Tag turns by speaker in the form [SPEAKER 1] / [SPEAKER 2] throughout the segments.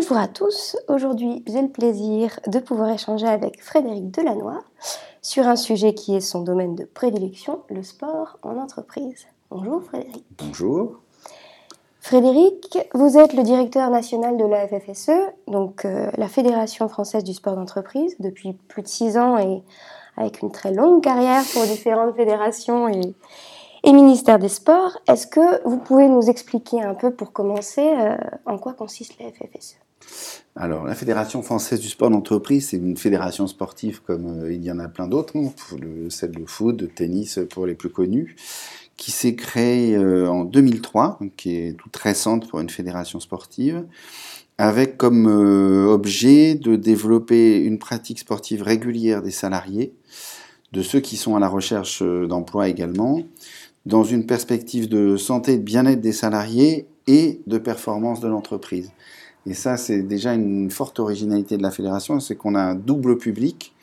[SPEAKER 1] Bonjour à tous. Aujourd'hui, j'ai le plaisir de pouvoir échanger avec Frédéric Delannoy sur un sujet qui est son domaine de prédilection, le sport en entreprise. Bonjour Frédéric.
[SPEAKER 2] Bonjour.
[SPEAKER 1] Frédéric, vous êtes le directeur national de la FFSE, donc euh, la Fédération française du sport d'entreprise, depuis plus de six ans et avec une très longue carrière pour différentes fédérations et, et ministère des Sports. Est-ce que vous pouvez nous expliquer un peu pour commencer euh, en quoi consiste la FFSE
[SPEAKER 2] alors, la Fédération française du sport d'entreprise, c'est une fédération sportive comme euh, il y en a plein d'autres, hein, celle de foot, de tennis pour les plus connus, qui s'est créée euh, en 2003, qui est toute récente pour une fédération sportive, avec comme objet de développer une pratique sportive régulière des salariés, de ceux qui sont à la recherche d'emploi également, dans une perspective de santé et de bien-être des salariés et de performance de l'entreprise. Et ça, c'est déjà une forte originalité de la fédération, c'est qu'on a un double public,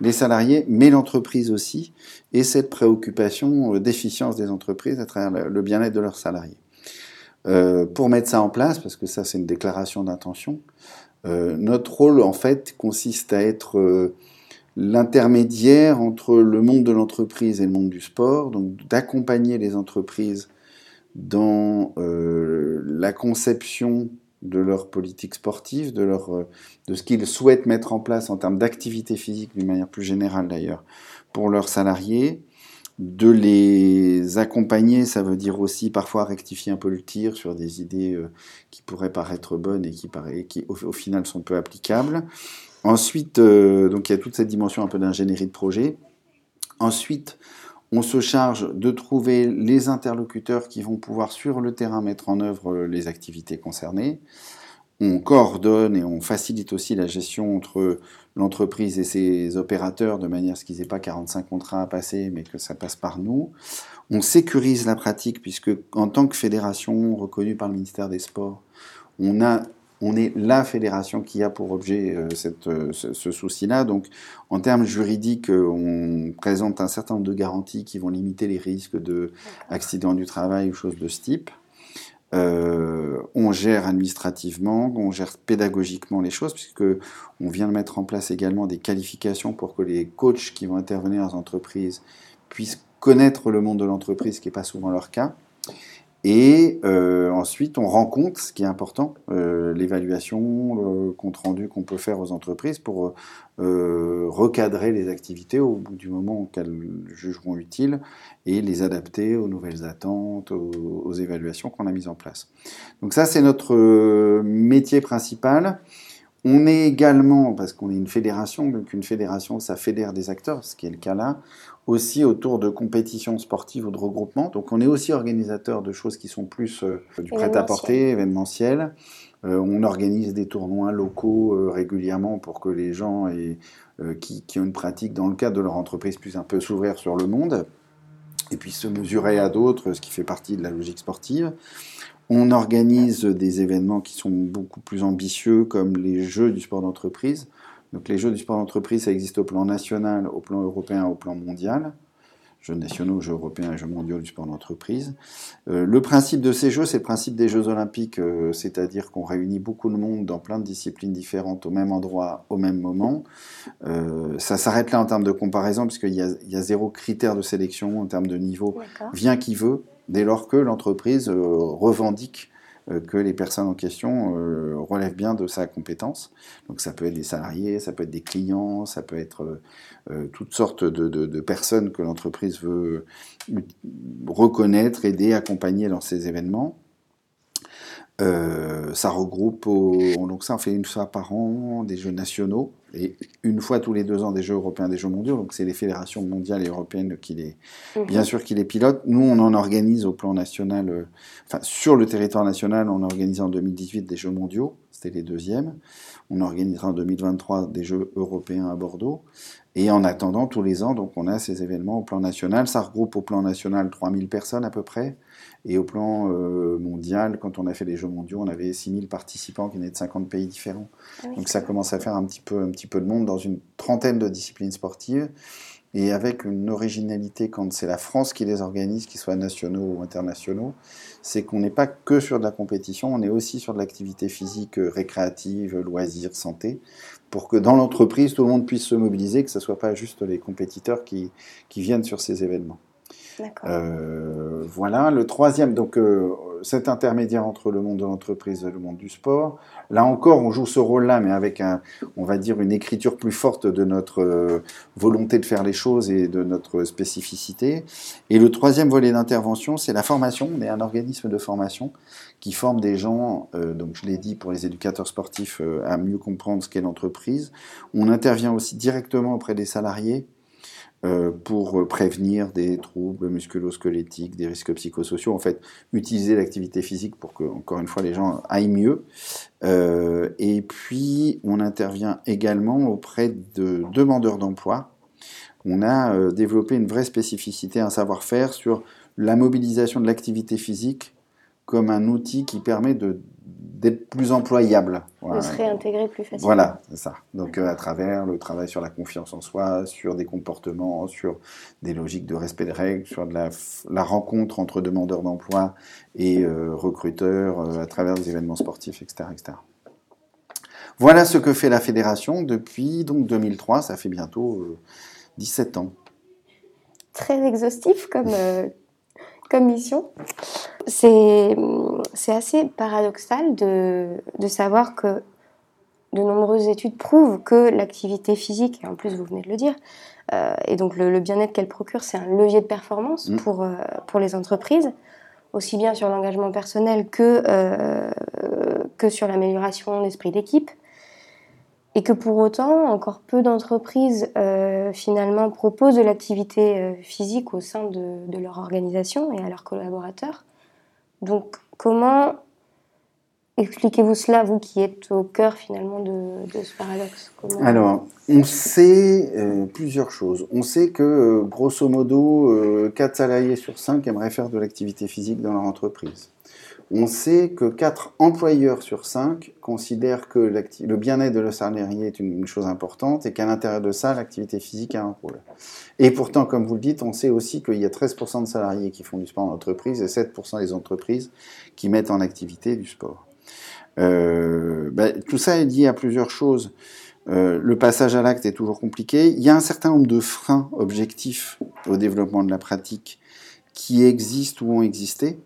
[SPEAKER 2] les salariés, mais l'entreprise aussi, et cette préoccupation d'efficience des entreprises à travers le bien-être de leurs salariés. Euh, pour mettre ça en place, parce que ça c'est une déclaration d'intention, euh, notre rôle en fait consiste à être euh, l'intermédiaire entre le monde de l'entreprise et le monde du sport, donc d'accompagner les entreprises dans euh, la conception de leur politique sportive, de, leur, euh, de ce qu'ils souhaitent mettre en place en termes d'activité physique, d'une manière plus générale d'ailleurs, pour leurs salariés, de les accompagner, ça veut dire aussi parfois rectifier un peu le tir sur des idées euh, qui pourraient paraître bonnes et qui, qui au, final sont peu applicables, Ensuite, euh, donc il y a toute cette dimension un peu d'ingénierie de projet. Ensuite, on se charge de trouver les interlocuteurs qui vont pouvoir sur le terrain mettre en œuvre euh, les activités concernées. On coordonne et on facilite aussi la gestion entre l'entreprise et ses opérateurs de manière à ce qu'ils n'aient pas 45 contrats à passer, mais que ça passe par nous. On sécurise la pratique puisque en tant que fédération reconnue par le ministère des Sports, on a on est la fédération qui a pour objet euh, euh, ce, souci-là. Donc, en termes juridiques, euh, on présente un certain nombre de garanties qui vont limiter les risques de accidents du travail ou choses de ce type. on gère administrativement, on gère pédagogiquement les choses, puisque on vient de mettre en place également des qualifications pour que les coachs qui vont intervenir dans les entreprises puissent connaître le monde de l'entreprise, ce qui n'est pas souvent leur cas. Et euh, ensuite, on rend compte, ce qui est important, euh, l'évaluation, le compte rendu qu'on peut faire aux entreprises pour euh, recadrer les activités au bout du moment qu'elles jugeront utiles et les adapter aux nouvelles attentes, aux, aux évaluations qu'on a mises en place. Donc ça, c'est notre métier principal. On est également, parce qu'on est une fédération, donc une fédération, ça fédère des acteurs, ce qui est le cas là, aussi autour de compétitions sportives ou de regroupements. Donc on est aussi organisateur de choses qui sont plus euh, du prêt-à-porter, événementiel. Euh, on organise des tournois locaux euh, régulièrement pour que les gens qui, qui, ont une pratique dans le cadre de leur entreprise puissent un peu s'ouvrir sur le monde et puis se mesurer à d'autres, ce qui fait partie de la logique sportive. On organise des événements qui sont beaucoup plus ambitieux, comme les Jeux du sport d'entreprise. Donc les Jeux du sport d'entreprise, ça existe au plan national, au plan européen, au plan mondial. Jeux nationaux, Jeux européens et Jeux mondiaux du sport d'entreprise. Euh, le principe de ces Jeux, c'est le principe des Jeux olympiques, euh, c'est-à-dire qu'on réunit beaucoup de monde dans plein de disciplines différentes au même endroit, au même moment. Euh, ça s'arrête là en termes de comparaison, puisqu'il y, y, a zéro critère de sélection en termes de niveau. Vient qui veut, dès lors que l'entreprise euh, revendique euh, que les personnes en question euh, relèvent bien de sa compétence. Donc ça peut être des salariés, ça peut être des clients, ça peut être toutes sortes de, personnes que l'entreprise veut reconnaître, aider, accompagner dans ces événements. ça regroupe, donc ça on fait une fois par an des jeux nationaux, et une fois tous les deux ans des Jeux européens, des Jeux mondiaux. Donc c'est les fédérations mondiales et européennes qui les, mhm. bien sûr, qui les pilotent. Nous, on en organise au plan national, euh, enfin sur le territoire national, on a organisé en 2018 des Jeux mondiaux, c'était les deuxièmes. On organisera en 2023 des Jeux européens à Bordeaux. Et en attendant, tous les ans, donc on a ces événements au plan national. Ça regroupe au plan national 3000 personnes à peu près. Et au plan euh, mondial, quand on a fait les Jeux mondiaux, on avait 6000 participants qui venaient de 50 pays différents. Ah Donc ça commence à faire un petit peu, un petit peu de monde dans une trentaine de disciplines sportives. et avec une originalité quand c'est la France qui les organise, qu'ils soient nationaux ou internationaux, c'est qu'on n'est pas que sur de la compétition, on est aussi sur de l'activité physique euh, récréative, loisirs, santé, pour que dans l'entreprise, tout le monde puisse se mobiliser, que ce ne soit pas juste les compétiteurs qui, qui viennent sur ces événements. Euh, voilà, le troisième, donc euh, cet intermédiaire entre le monde de l'entreprise et le monde du sport. Là encore, on joue ce rôle-là, mais avec un, on va dire, une écriture plus forte de notre euh, volonté de faire les choses et de notre spécificité. Et le troisième volet d'intervention, c'est la formation. On est un organisme de formation qui forme des gens, donc je l'ai dit, pour les éducateurs sportifs, à mieux comprendre ce qu'est l'entreprise. On intervient aussi directement auprès des salariés euh, pour prévenir des troubles musculo-squelettiques, des risques psychosociaux. En fait, utiliser l'activité physique pour que, encore une fois, les gens aillent mieux. Euh, et puis, on intervient également auprès de demandeurs d'emploi. On a euh, développé une vraie spécificité, un savoir-faire sur la mobilisation de l'activité physique comme un outil qui permet de plus employable.
[SPEAKER 1] De se réintégrer plus facilement.
[SPEAKER 2] Voilà, c'est ça. Donc euh, à travers le travail sur la confiance en soi, sur des comportements, sur des logiques de respect des règles, sur de la, la rencontre entre demandeurs d'emploi et euh, recruteurs euh, à travers des événements sportifs, etc., etc. Voilà ce que fait la fédération depuis donc 2003, ça fait bientôt 17 ans.
[SPEAKER 1] Très exhaustif comme, comme mission. C'est assez paradoxal de, de, savoir que de nombreuses études prouvent que l'activité physique, et en plus vous venez de le dire, euh, et donc le, bien-être qu'elle procure, c'est un levier de performance mm. pour, euh, pour les entreprises, aussi bien sur l'engagement personnel que, euh, que sur l'amélioration d'esprit d'équipe et que pour autant, encore peu d'entreprises finalement proposent de l'activité physique au sein de, de, leur organisation et à leurs collaborateurs. Donc comment expliquez-vous cela, vous qui êtes au cœur finalement de, ce paradoxe?
[SPEAKER 2] Alors, on sait euh, plusieurs choses. On sait que grosso modo, 4 salariés sur 5 aimeraient faire de l'activité physique dans leur entreprise on sait que 4 employeurs sur 5 considèrent que le bien-être de le salarié est une, chose importante et qu'à l'intérieur de ça, l'activité physique a un rôle. Et pourtant, comme vous le dites, on sait aussi qu'il y a 13% de salariés qui font du sport en entreprise et 7% des entreprises qui mettent en activité du sport. Euh, ben, tout ça est lié à plusieurs choses. Euh, le passage à l'acte est toujours compliqué. Il y a un certain nombre de freins objectifs au développement de la pratique qui existent ou ont existé.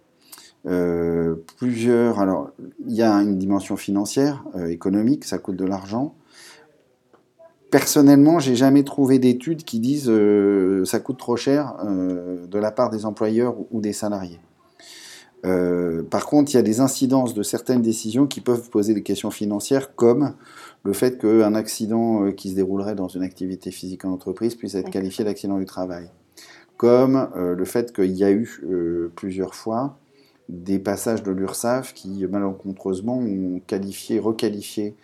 [SPEAKER 2] Euh, plusieurs. Alors, il y a une dimension financière, euh, économique, ça coûte de l'argent. Personnellement, j'ai jamais trouvé d'études qui disent euh, ça coûte trop cher de la part des employeurs ou des salariés. par contre, il y a des incidences de certaines décisions qui peuvent poser des questions financières, comme le fait qu'un accident qui se déroulerait dans une activité physique en entreprise puisse être qualifié d'accident du travail, comme le fait qu'il y a eu plusieurs fois des passages de l'URSSAF qui malencontreusement ont qualifié, requalifié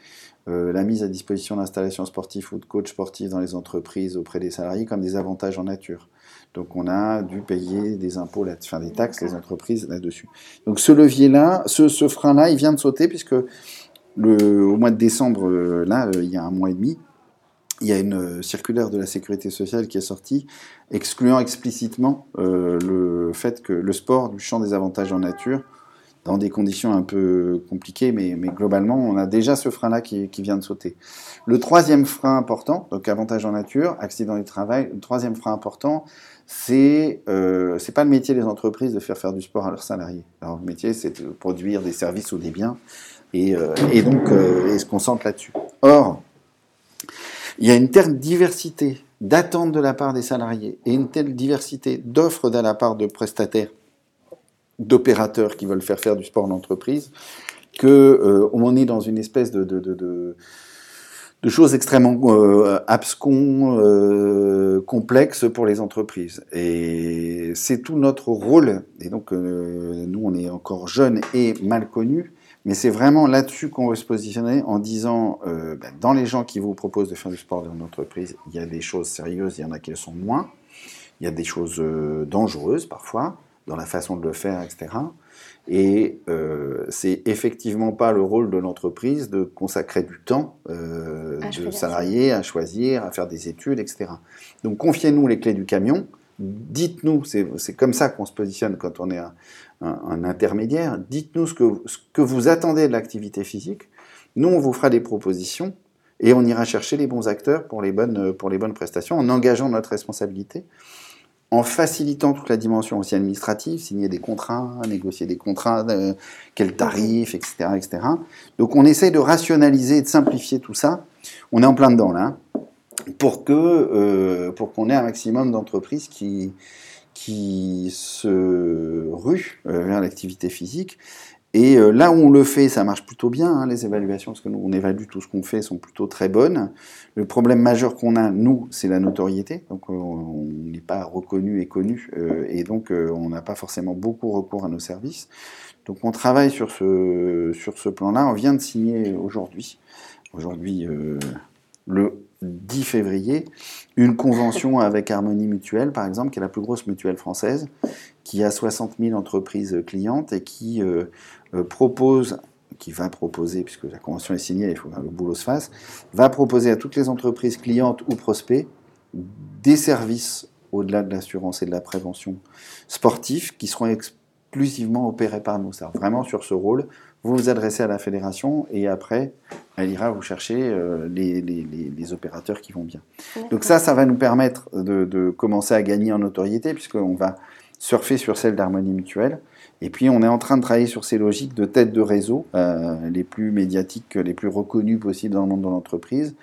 [SPEAKER 2] euh, la mise à disposition d'installations sportives ou de coachs sportifs dans les entreprises auprès des salariés comme des avantages en nature. Donc on a dû payer des impôts, enfin des taxes, les entreprises là-dessus. Donc ce levier-là, ce, ce frein-là, il vient de sauter puisque le, au mois de décembre, euh, là, euh, il y a un mois et demi, il y a une euh, circulaire de la sécurité sociale qui est sortie, excluant explicitement euh, le fait que le sport du champ des avantages en nature, dans des conditions un peu compliquées, mais, mais globalement, on a déjà ce frein-là qui, qui, vient de sauter. Le troisième frein important, donc avantages en nature, accident du travail, le troisième frein important, c'est euh, c'est pas le métier des entreprises de faire faire du sport à leurs salariés. Alors le métier, c'est de produire des services ou des biens, et, euh, et donc ils se concentrent là-dessus. Or, il y a une telle diversité d'attentes de la part des salariés et une telle diversité d'offres de la part de prestataires, d'opérateurs qui veulent faire faire du sport en entreprise, que euh, on est dans une espèce de, de, de, de choses extrêmement euh, abscons, euh, complexes pour les entreprises. Et c'est tout notre rôle. Et donc, euh, nous, on est encore jeunes et mal connus. Mais c'est vraiment là-dessus qu'on veut se positionner en disant, euh, ben, dans les gens qui vous proposent de faire du sport dans une entreprise, il y a des choses sérieuses, il y en a qui le sont moins. Il y a des choses euh, dangereuses parfois, dans la façon de le faire, etc. Et euh, c'est effectivement pas le rôle de l'entreprise de consacrer du temps de salariés à choisir, à faire des études, etc. Donc confiez-nous les clés du camion. Dites-nous, c'est comme ça qu'on se positionne quand on est un, intermédiaire. Dites-nous ce que, ce que vous attendez de l'activité physique. Nous, on vous fera des propositions et on ira chercher les bons acteurs pour les bonnes, pour les bonnes prestations en engageant notre responsabilité en facilitant toute la dimension aussi administrative, signer des contrats, négocier des contrats, euh, quels tarifs, etc., etc. Donc on essaie de rationaliser et de simplifier tout ça. On est en plein dedans là, pour que euh, pour qu'on ait un maximum d'entreprises qui qui se ruent euh, vers l'activité physique et euh, là où on le fait, ça marche plutôt bien, hein, les évaluations, parce que nous, on évalue tout ce qu'on fait, sont plutôt très bonnes. Le problème majeur qu'on a, nous, c'est la notoriété. Donc, euh, on n'est pas reconnu et connu, euh, et donc on n'a pas forcément beaucoup recours à nos services. Donc, on travaille sur ce, sur ce plan-là. On vient de signer aujourd'hui, aujourd'hui, le 10 février, une convention avec Harmonie Mutuelle, par exemple, qui est la plus grosse mutuelle française, qui a 60 000 entreprises clientes et qui euh, euh, propose, qui va proposer, puisque la convention est signée, il faut que le boulot se fasse, va proposer à toutes les entreprises clientes ou prospects des services au-delà de l'assurance et de la prévention sportive qui seront exclusivement opérés par nous. C'est vraiment sur ce rôle, vous vous adressez à la fédération et après, elle ira vous chercher euh, les, les, les, opérateurs qui vont bien. Donc ça, ça va nous permettre de, de commencer à gagner en notoriété puisqu'on va surfer sur celle d'harmonie mutuelle. Et puis on est en train de travailler sur ces logiques de tête de réseau, euh, les plus médiatiques, les plus reconnus possibles dans le monde de l'entreprise,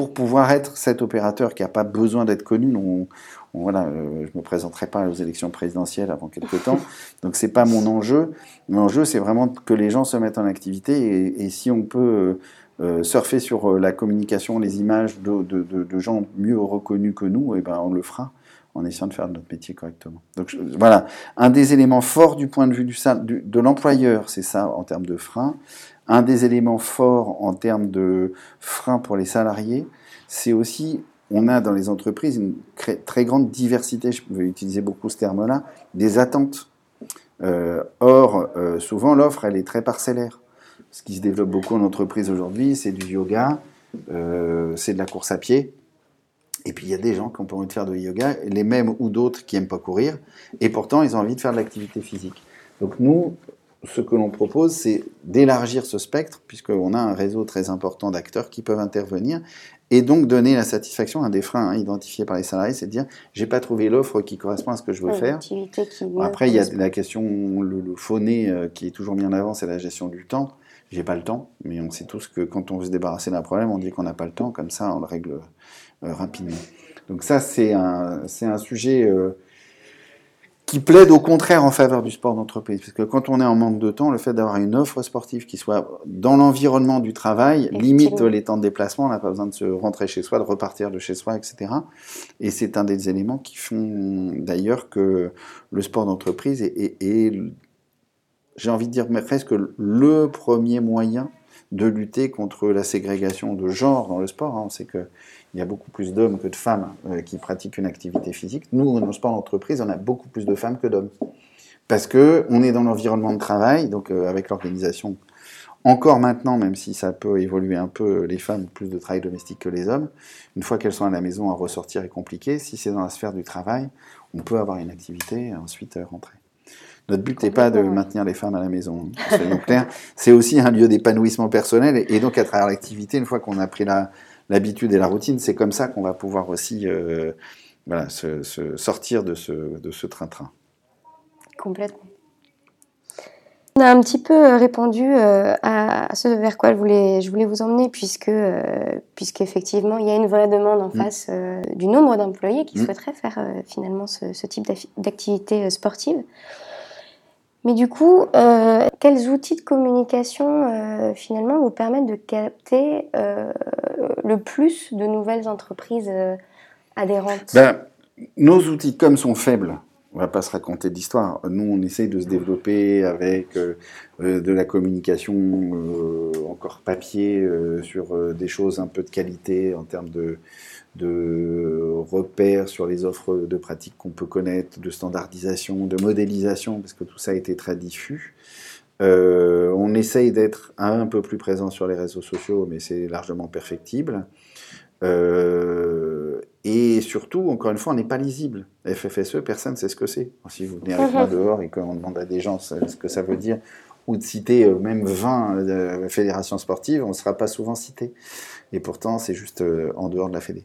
[SPEAKER 2] pour pouvoir être cet opérateur qui n'a pas besoin d'être connu. On, voilà, euh, je ne me présenterai pas aux élections présidentielles avant quelques temps, donc c'est pas mon enjeu. Mon enjeu, c'est vraiment que les gens se mettent en activité et, si on peut euh, surfer sur la communication, les images de, de, de, gens mieux reconnus que nous, et eh ben on le fera en essayant de faire notre métier correctement. Donc voilà, un des éléments forts du point de vue du, de l'employeur, c'est ça en termes de frein. Un des éléments forts en termes de frein pour les salariés, c'est aussi, on a dans les entreprises une très grande diversité, je vais utiliser beaucoup ce terme-là, des attentes. Euh, or, euh, souvent, l'offre, elle est très parcellaire. Ce qui se développe beaucoup en entreprise aujourd'hui, c'est du yoga, euh, c'est de la course à pied, et puis il y a des gens qui ont envie de faire de yoga, les mêmes ou d'autres qui n'aiment pas courir, et pourtant ils ont envie de faire de l'activité physique. Donc nous, ce que l'on propose, c'est d'élargir ce spectre, puisqu'on a un réseau très important d'acteurs qui peuvent intervenir, et donc donner la satisfaction, un des freins hein, identifiés par les salariés, c'est de dire, j'ai pas trouvé l'offre qui correspond à ce que je veux faire. Après, il y a la question, le, le phoné euh, qui est toujours mis en avant, c'est la gestion du temps. J'ai pas le temps, mais on sait tous que quand on veut se débarrasser d'un problème, on dit qu'on n'a pas le temps, comme ça on le règle euh, rapidement. Donc ça, c'est un, un sujet euh, qui plaide au contraire en faveur du sport d'entreprise. Parce que quand on est en manque de temps, le fait d'avoir une offre sportive qui soit dans l'environnement du travail limite les temps de déplacement. On n'a pas besoin de se rentrer chez soi, de repartir de chez soi, etc. Et c'est un des éléments qui font d'ailleurs que le sport d'entreprise est, est j'ai envie de dire presque le premier moyen de lutter contre la ségrégation de genre dans le sport. Hein. On sait qu'il y a beaucoup plus d'hommes que de femmes euh, qui pratiquent une activité physique. Nous, dans le sport d'entreprise, on a beaucoup plus de femmes que d'hommes. Parce que on est dans l'environnement de travail, donc euh, avec l'organisation. Encore maintenant, même si ça peut évoluer un peu, les femmes ont plus de travail domestique que les hommes. Une fois qu'elles sont à la maison, à ressortir est compliqué. Si c'est dans la sphère du travail, on peut avoir une activité et ensuite euh, rentrer. Notre but n'est pas de maintenir les femmes à la maison, hein, soyons clairs. C'est aussi un lieu d'épanouissement personnel. Et donc, à travers l'activité, une fois qu'on a pris l'habitude et la routine, c'est comme ça qu'on va pouvoir aussi euh, voilà, se, sortir de ce train-train.
[SPEAKER 1] Complètement. On a un petit peu euh, répondu euh, à ce vers quoi je voulais, je voulais vous emmener, puisque, puisqu'effectivement, il y a une vraie demande en mm. face du nombre d'employés qui mm. souhaiteraient faire finalement ce, ce type d'activité sportive. Mais du coup, quels outils de communication finalement vous permettent de capter le plus de nouvelles entreprises adhérentes
[SPEAKER 2] ben, Nos outils, comme sont faibles, On va pas se raconter d'histoire. Nous, on essaye de se développer avec euh, euh, de la communication euh, encore papier sur des choses un peu de qualité en termes de, de repères sur les offres de pratiques qu'on peut connaître, de standardisation, de modélisation, parce que tout ça a été très diffus. On essaye d'être un peu plus présent sur les réseaux sociaux, mais c'est largement perfectible. Euh, et surtout, encore une fois, on n'est pas lisible. FFSE, personne ne sait ce que c'est. Si vous venez avec moi dehors et qu'on demande à des gens ce que ça veut dire, ou de citer euh, même 20 euh, fédérations sportives, on ne sera pas souvent cité. Et pourtant, c'est juste en dehors de la fédé.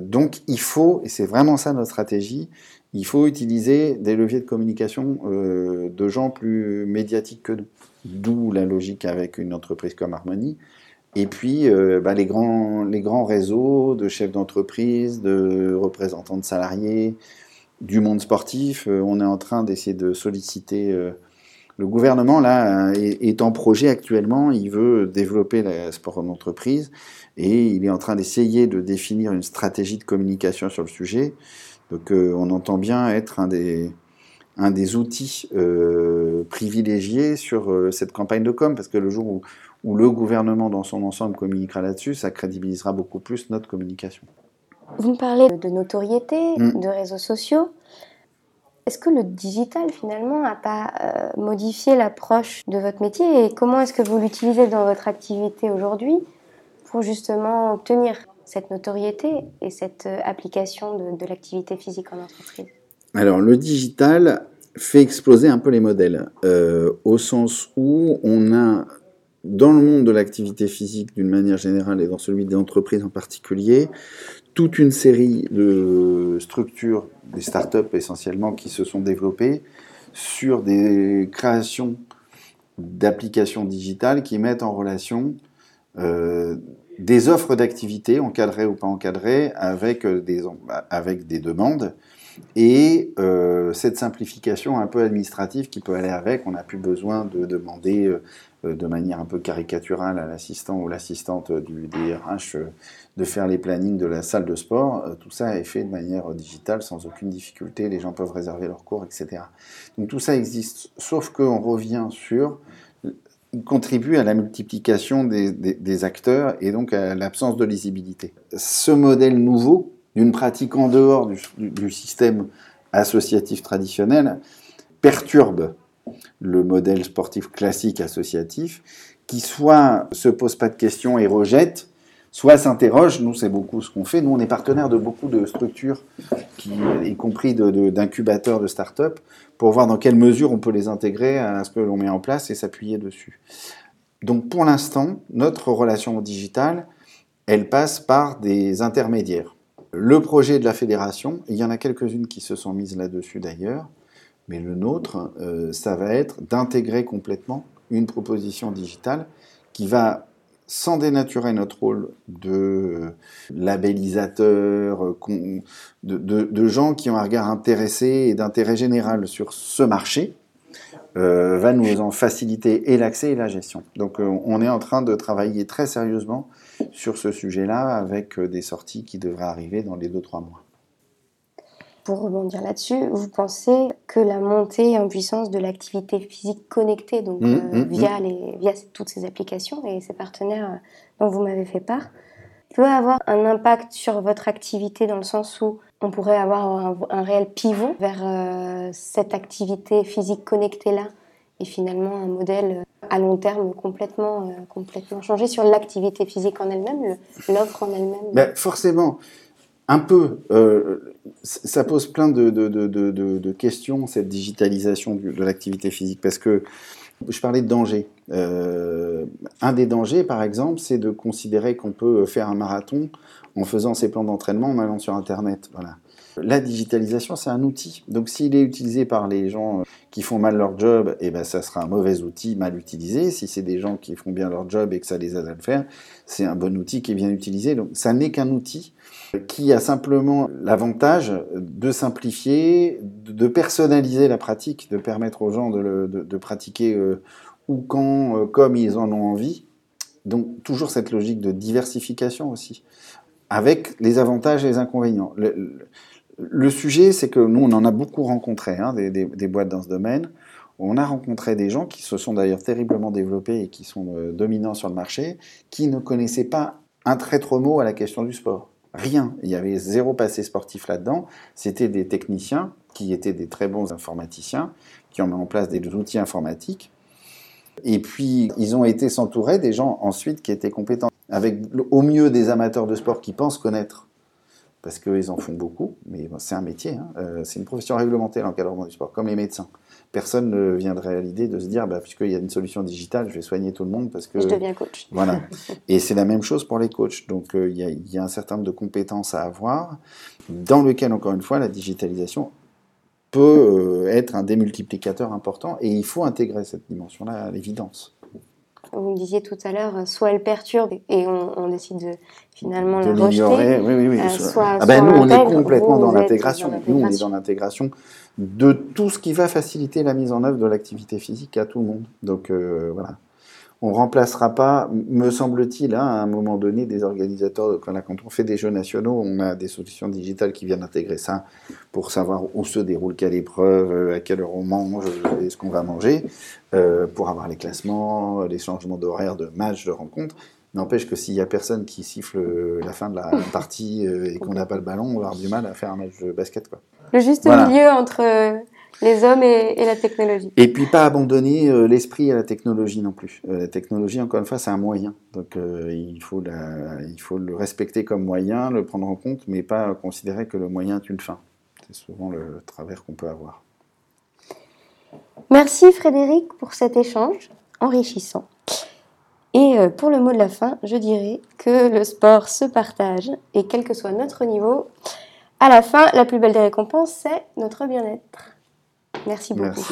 [SPEAKER 2] donc, il faut, et c'est vraiment ça notre stratégie, il faut utiliser des leviers de communication de gens plus médiatiques que nous. D'où la logique avec une entreprise comme Harmonie et puis, euh, bah, les, grands, les grands réseaux de chefs d'entreprise, de représentants de salariés, du monde sportif, euh, on est en train d'essayer de solliciter. Euh, le gouvernement, là, est, en projet actuellement. Il veut développer le sport en entreprise et il est en train d'essayer de définir une stratégie de communication sur le sujet. Donc, on entend bien être un des, un des outils privilégiés sur cette campagne de com, parce que le jour où où le gouvernement dans son ensemble communiquera là-dessus, ça crédibilisera beaucoup plus notre communication.
[SPEAKER 1] Vous me parlez de notoriété, mm. de réseaux sociaux. Est-ce que le digital finalement n'a pas euh, modifié l'approche de votre métier et comment est-ce que vous l'utilisez dans votre activité aujourd'hui pour justement obtenir cette notoriété et cette euh, application de, l'activité physique en entreprise?
[SPEAKER 2] Alors le digital fait exploser un peu les modèles, euh, au sens où on a dans le monde de l'activité physique d'une manière générale et dans celui des entreprises en particulier, toute une série de structures, des startups essentiellement, qui se sont développées sur des créations d'applications digitales qui mettent en relation euh, des offres d'activité, encadrées ou pas encadrées, avec des, avec des demandes. Et euh, cette simplification un peu administrative qui peut aller avec, on n'a plus besoin de demander euh, euh, de manière un peu caricaturale à l'assistant ou l'assistante du DRH euh, de faire les plannings de la salle de sport. Euh, tout ça est fait de manière digitale sans aucune difficulté. Les gens peuvent réserver leurs cours, etc. Donc tout ça existe, sauf qu'on revient sur il contribue à la multiplication des, acteurs et donc à l'absence de lisibilité. Ce modèle nouveau, d'une pratique en dehors du système associatif traditionnel, perturbe le modèle sportif classique associatif, qui soit se pose pas de questions et rejette, soit s'interroge. Nous, c'est beaucoup ce qu'on fait. Nous, on est partenaire de beaucoup de structures, y compris d'incubateurs de, de start-up, pour voir dans quelle mesure on peut les intégrer à ce que l'on met en place et s'appuyer dessus. Donc, pour l'instant, notre relation digitale, elle passe par des intermédiaires. Le projet de la fédération, il y en a quelques-unes qui se sont mises là-dessus d'ailleurs, mais le nôtre, euh, ça va être d'intégrer complètement une proposition digitale qui va, sans dénaturer notre rôle de euh, labellisateur, euh, de, gens qui ont un regard intéressé et d'intérêt général sur ce marché, va nous en faciliter et l'accès et la gestion. Donc on est en train de travailler très sérieusement sur ce sujet-là avec des sorties qui devraient arriver dans les 2-3 mois
[SPEAKER 1] pour rebondir là-dessus, vous pensez que la montée en puissance de l'activité physique connectée, donc mmh, euh, mmh, via, mmh. Les, via toutes ces applications et ces partenaires euh, dont vous m'avez fait part, peut avoir un impact sur votre activité dans le sens où on pourrait avoir un, réel pivot vers euh, cette activité physique connectée-là et finalement un modèle à long terme complètement, complètement changé sur l'activité physique en elle-même, l'offre en elle-même?
[SPEAKER 2] Ben, Forcément un peu. Euh, ça pose plein de, questions, cette digitalisation de l'activité physique, parce que je parlais de danger. Euh, un des dangers, par exemple, c'est de considérer qu'on peut faire un marathon en faisant ses plans d'entraînement en allant sur Internet. Voilà. La digitalisation, c'est un outil. Donc, s'il est utilisé par les gens qui font mal leur job, eh ben, ça sera un mauvais outil mal utilisé. Si c'est des gens qui font bien leur job et que ça les aide à le faire, c'est un bon outil qui est bien utilisé. Donc, ça n'est qu'un outil qui a simplement l'avantage de simplifier, de personnaliser la pratique, de permettre aux gens de, pratiquer euh, où, quand, euh, comme ils en ont envie. Donc toujours cette logique de diversification aussi, avec les avantages et les inconvénients. Sujet, c'est que nous, on en a beaucoup rencontré, hein, des, des, boîtes dans ce domaine. On a rencontré des gens qui se sont d'ailleurs terriblement développés et qui sont euh, dominants sur le marché, qui ne connaissaient pas un traître mot à la question du sport. Rien. Il y avait zéro passé sportif là-dedans. C'était des techniciens qui étaient des très bons informaticiens, qui ont mis en place des outils informatiques. Et puis, ils ont été s'entourer des gens ensuite qui étaient compétents, avec au mieux des amateurs de sport qui pensent connaître parce qu'ils en font beaucoup, mais c'est un métier, hein. euh, c'est une profession réglementaire l'encadrement du sport, comme les médecins. Personne ne viendrait à l'idée de se dire, bah, puisqu'il y a une solution digitale, je vais soigner tout le monde parce que...
[SPEAKER 1] Je deviens coach.
[SPEAKER 2] Voilà. Et c'est la même chose pour les coachs. Donc euh, il y, y, a un certain nombre de compétences à avoir, dans lequel, encore une fois, la digitalisation peut euh, être un démultiplicateur important, et il faut intégrer cette dimension-là à l'évidence
[SPEAKER 1] vous me disiez tout à l'heure, soit elle perturbe et on, décide de finalement la rejeter,
[SPEAKER 2] oui, oui, oui. Euh, soit, ah ben, nous, on est complètement dans l'intégration. Nous, on est dans l'intégration de tout ce qui va faciliter la mise en œuvre de l'activité physique à tout le monde. Donc euh, voilà on remplacera pas, me semble-t-il, hein, à un moment donné, des organisateurs. Quand, on fait des jeux nationaux, on a des solutions digitales qui viennent intégrer ça pour savoir où se déroule quelle épreuve, euh, à quelle heure on mange, euh, et ce qu'on va manger, euh, pour avoir les classements, les changements d'horaire, de matchs, de rencontres. N'empêche que s'il y a personne qui siffle la fin de la partie et qu'on n'a pas le ballon, on va avoir du mal à faire un match de basket. Quoi.
[SPEAKER 1] Le juste milieu entre les hommes et, la technologie.
[SPEAKER 2] Et puis pas abandonner euh, l'esprit à la technologie non plus. Euh, la technologie, encore une fois, c'est un moyen. Donc euh, il, faut il faut le respecter comme moyen, le prendre en compte, mais pas considérer que le moyen est une fin. C'est souvent le travers qu'on peut avoir.
[SPEAKER 1] Merci Frédéric pour cet échange enrichissant. Et pour le mot de la fin, je dirais que le sport se partage et quel que soit notre niveau, à la fin, la plus belle des récompenses, c'est notre bien-être. Merci beaucoup.